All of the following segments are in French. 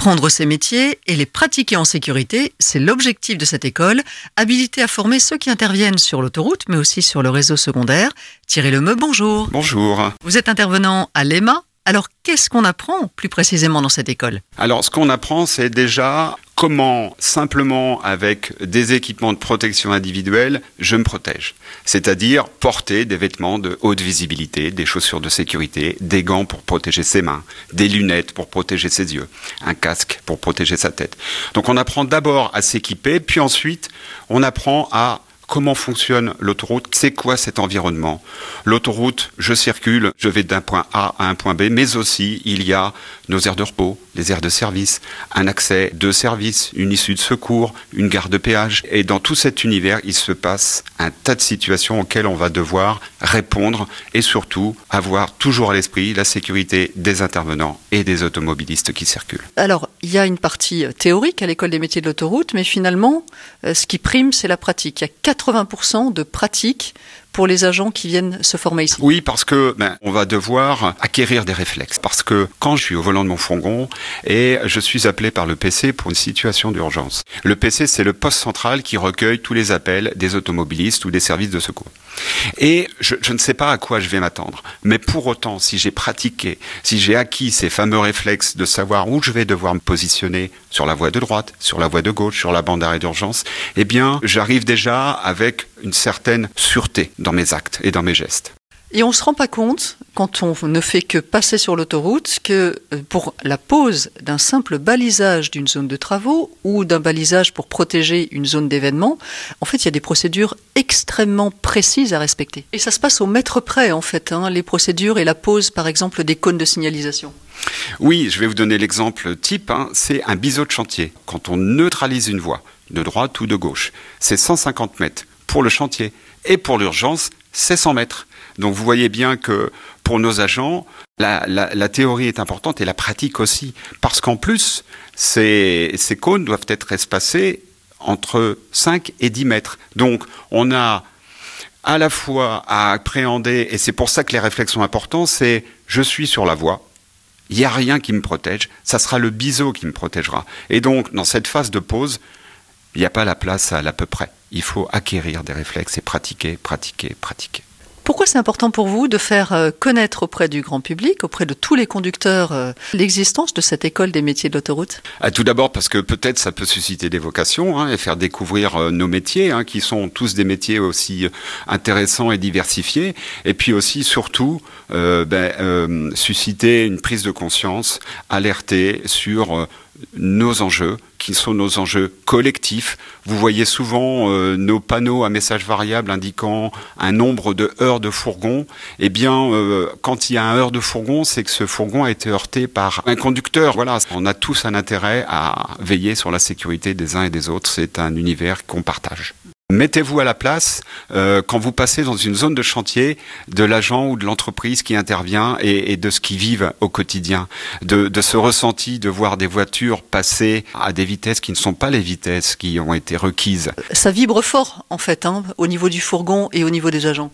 Apprendre ces métiers et les pratiquer en sécurité, c'est l'objectif de cette école, habilitée à former ceux qui interviennent sur l'autoroute, mais aussi sur le réseau secondaire. Thierry Lemeu, bonjour. Bonjour. Vous êtes intervenant à l'EMA. Alors, qu'est-ce qu'on apprend plus précisément dans cette école? Alors, ce qu'on apprend, c'est déjà comment, simplement avec des équipements de protection individuelle, je me protège? C'est-à-dire porter des vêtements de haute visibilité, des chaussures de sécurité, des gants pour protéger ses mains, des lunettes pour protéger ses yeux, un casque pour protéger sa tête. Donc, on apprend d'abord à s'équiper, puis ensuite, on apprend à comment fonctionne l'autoroute, c'est quoi cet environnement. L'autoroute, je circule, je vais d'un point A à un point B, mais aussi il y a nos aires de repos, les aires de service, un accès de service, une issue de secours, une gare de péage. Et dans tout cet univers, il se passe un tas de situations auxquelles on va devoir répondre et surtout avoir toujours à l'esprit la sécurité des intervenants et des automobilistes qui circulent. Alors, il y a une partie théorique à l'école des métiers de l'autoroute, mais finalement, euh, ce qui prime, c'est la pratique. Il y a 80% de pratique pour les agents qui viennent se former ici? Oui, parce que ben, on va devoir acquérir des réflexes. Parce que quand je suis au volant de mon fourgon et je suis appelé par le PC pour une situation d'urgence, le PC c'est le poste central qui recueille tous les appels des automobilistes ou des services de secours. Et je, ne sais pas à quoi je vais m'attendre. Mais pour autant, si j'ai pratiqué, si j'ai acquis ces fameux réflexes de savoir où je vais devoir me positionner sur la voie de droite, sur la voie de gauche, sur la bande d'arrêt d'urgence, eh bien, j'arrive déjà avec une certaine sûreté dans mes actes et dans mes gestes. Et on ne se rend pas compte, quand on ne fait que passer sur l'autoroute, que euh, pour la pose d'un simple balisage d'une zone de travaux ou d'un balisage pour protéger une zone d'événement, en fait, il y a des procédures extrêmement précises à respecter. Et ça se passe au mètre près, en fait, hein, les procédures et la pose, par exemple, des cônes de signalisation. Oui, je vais vous donner l'exemple type, hein, c'est un biseau de chantier. Quand on neutralise une voie, de droite ou de gauche, c'est 150 mètres pour le chantier. Et pour l'urgence, c'est 100 mètres. Donc vous voyez bien que pour nos agents, la, théorie est importante et la pratique aussi. Parce qu'en plus, ces, ces cônes doivent être espacés entre 5 et 10 mètres. Donc on a à la fois à appréhender, et c'est pour ça que les réflexes sont importants, c'est je suis sur la voie, il n'y a rien qui me protège, ça sera le biseau qui me protégera. Et donc, dans cette phase de pause, il n'y a pas la place à l'à peu près. Il faut acquérir des réflexes et pratiquer, pratiquer, pratiquer. Pourquoi c'est important pour vous de faire euh, connaître auprès du grand public, auprès de tous les conducteurs, euh, l'existence de cette école des métiers de l'autoroute? Ah, Tout d'abord parce que peut-être ça peut susciter des vocations hein, et faire découvrir euh, nos métiers, hein, qui sont tous des métiers aussi intéressants et diversifiés. Et puis aussi, surtout, euh, ben, euh, susciter une prise de conscience, alerter sur nos enjeux, qui sont nos enjeux collectifs. Vous voyez souvent euh, nos panneaux à messages variables indiquant un nombre de heures de fourgon. Eh bien, euh, quand il y a un heure de fourgon, c'est que ce fourgon a été heurté par un conducteur. Voilà, on a tous un intérêt à veiller sur la sécurité des uns et des autres. C'est un univers qu'on partage. Mettez-vous à la place euh, quand vous passez dans une zone de chantier de l'agent ou de l'entreprise qui intervient et, et, de ce qu'ils vivent au quotidien, de, de, ce ressenti de voir des voitures passer à des vitesses qui ne sont pas les vitesses qui ont été requises. Ça vibre fort en fait hein, au niveau du fourgon et au niveau des agents.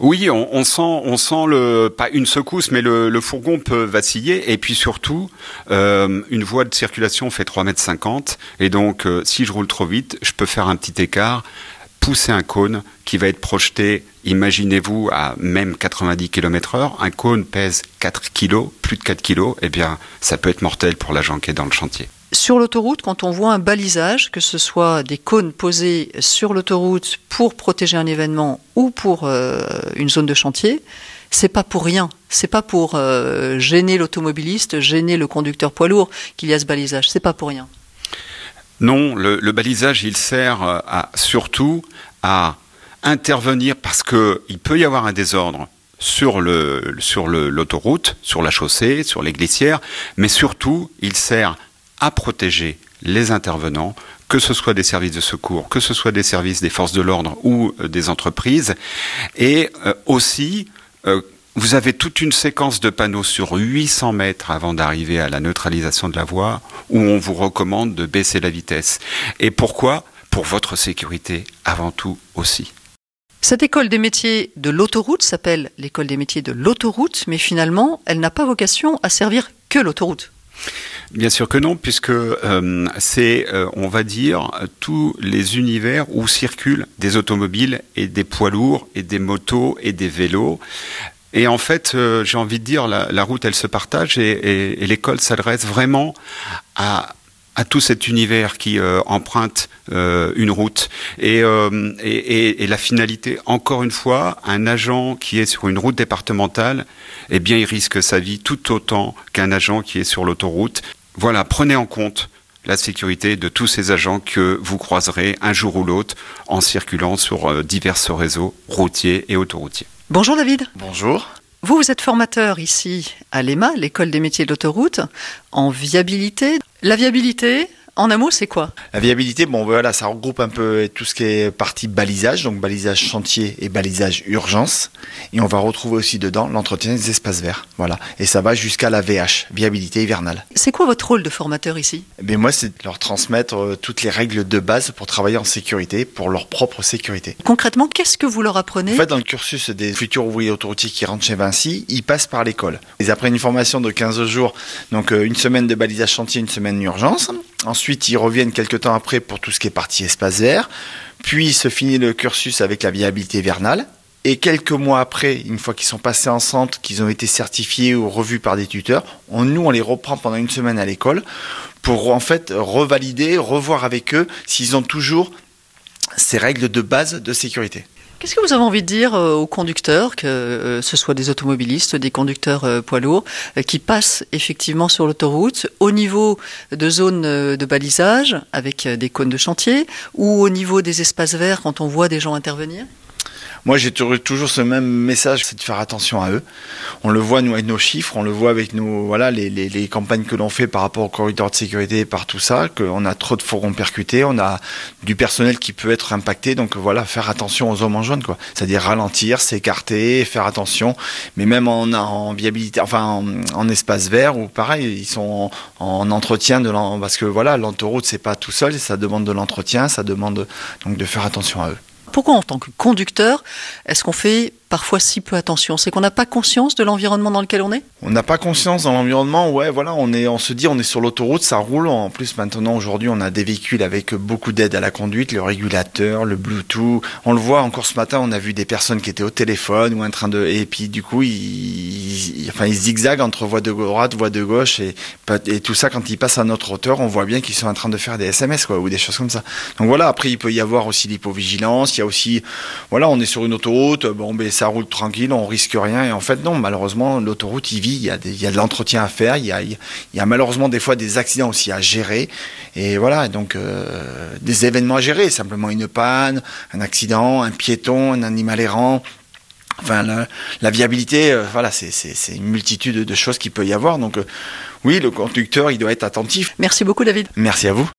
Oui, on, sent, on sent le pas une secousse, mais le, fourgon peut vaciller. Et puis surtout, euh, une voie de circulation fait 3 mètres 50 et donc euh, si je roule trop vite, je peux faire un petit écart, pousser un cône qui va être projeté. Imaginez-vous à même 90 km/h, un cône pèse 4 kg, plus de 4 kg. Eh bien, ça peut être mortel pour l'agent qui est dans le chantier sur l'autoroute, quand on voit un balisage, que ce soit des cônes posés sur l'autoroute pour protéger un événement ou pour euh, une zone de chantier, c'est pas pour rien. C'est pas pour euh, gêner l'automobiliste, gêner le conducteur poids lourd qu'il y a ce balisage. C'est pas pour rien. Non, le, balisage, il sert à, surtout à intervenir parce que il peut y avoir un désordre sur l'autoroute, sur la chaussée, sur les glissières, mais surtout, il sert à protéger les intervenants, que ce soit des services de secours, que ce soit des services des forces de l'ordre ou euh, des entreprises. Et euh, aussi, euh, vous avez toute une séquence de panneaux sur 800 mètres avant d'arriver à la neutralisation de la voie où on vous recommande de baisser la vitesse. Et pourquoi? Pour votre sécurité avant tout aussi. Cette école des métiers de l'autoroute s'appelle l'école des métiers de l'autoroute, mais finalement, elle n'a pas vocation à servir que l'autoroute. Bien sûr que non, puisque euh, c'est, euh, on va dire, tous les univers où circulent des automobiles et des poids lourds et des motos et des vélos. Et en fait, euh, j'ai envie de dire, la, route, elle se partage et, l'école s'adresse vraiment à, à tout cet univers qui emprunte une route. Et, la finalité, encore une fois, un agent qui est sur une route départementale, eh bien, il risque sa vie tout autant qu'un agent qui est sur l'autoroute. Voilà, prenez en compte la sécurité de tous ces agents que vous croiserez un jour ou l'autre en circulant sur divers réseaux routiers et autoroutiers. Bonjour David. Bonjour. Vous, vous êtes formateur ici à l'EMA, l'école des métiers de l'autoroute, en viabilité. La viabilité, en un mot, c'est quoi? La viabilité, bon voilà, ça regroupe un peu tout ce qui est partie balisage, donc balisage chantier et balisage urgence. Et on va retrouver aussi dedans l'entretien des espaces verts. Voilà. Et ça va jusqu'à la VH, viabilité hivernale. C'est quoi votre rôle de formateur ici? Eh bien, Moi, c'est de leur transmettre euh, toutes les règles de base pour travailler en sécurité, pour leur propre sécurité. Concrètement, qu'est-ce que vous leur apprenez? En fait, dans le cursus des futurs ouvriers autoroutiers qui rentrent chez Vinci, ils passent par l'école. Ils apprennent une formation de 15 jours, donc euh, une semaine de balisage chantier, une semaine d'urgence. Ensuite, ils reviennent quelques temps après pour tout ce qui est partie espace vert. Puis se finit le cursus avec la viabilité hivernale. Et quelques mois après, une fois qu'ils sont passés en centre, qu'ils ont été certifiés ou revus par des tuteurs, nous, on les reprend pendant une semaine à l'école pour en fait revalider, revoir avec eux s'ils ont toujours ces règles de base de sécurité. Qu'est-ce que vous avez envie de dire aux conducteurs, que euh, ce soit des automobilistes, des conducteurs euh, poids lourds, euh, qui passent effectivement sur l'autoroute au niveau de zones de balisage avec des cônes de chantier ou au niveau des espaces verts quand on voit des gens intervenir? Moi, j'ai toujours ce même message, c'est de faire attention à eux. On le voit, nous, avec nos chiffres, on le voit avec nos, voilà, les, les, campagnes que l'on fait par rapport au corridor de sécurité, par tout ça, qu'on a trop de fourgons percutés, on a du personnel qui peut être impacté. Donc, voilà, faire attention aux hommes en jaune, quoi. C'est-à-dire ralentir, s'écarter, faire attention. Mais même en, en viabilité, enfin, en, en, espace vert, ou pareil, ils sont en, en entretien de parce que voilà, l'autoroute, c'est pas tout seul, ça demande de l'entretien, ça demande donc de faire attention à eux. Pourquoi en tant que conducteur, est-ce qu'on fait parfois si peu attention C'est qu'on n'a pas conscience de l'environnement dans lequel on est? On n'a pas conscience dans l'environnement, ouais, voilà, on, est, on se dit on est sur l'autoroute, ça roule. En plus, maintenant, aujourd'hui, on a des véhicules avec beaucoup d'aide à la conduite, le régulateur, le Bluetooth. On le voit encore ce matin, on a vu des personnes qui étaient au téléphone ou en train de. Et puis, du coup, ils, ils, enfin, ils zigzaguent entre voie de droite, voie de gauche. Et, tout ça, quand ils passent à notre hauteur, on voit bien qu'ils sont en train de faire des SMS, ou des choses comme ça. Donc voilà, après, il peut y avoir aussi l'hypovigilance, il y a aussi. Voilà, on est sur une autoroute, bon, ben, ça roule tranquille, on risque rien. Et en fait, non, malheureusement, l'autoroute, il vit, il y a, des, il y a de l'entretien à faire, il y, a, il y a malheureusement des fois des accidents aussi à gérer. Et voilà, donc euh, des événements à gérer, simplement une panne, un accident, un piéton, un animal errant. Enfin, la, la viabilité, euh, voilà, c'est une multitude de choses qu'il peut y avoir. Donc, euh, oui, le conducteur, il doit être attentif. Merci beaucoup, David. Merci à vous.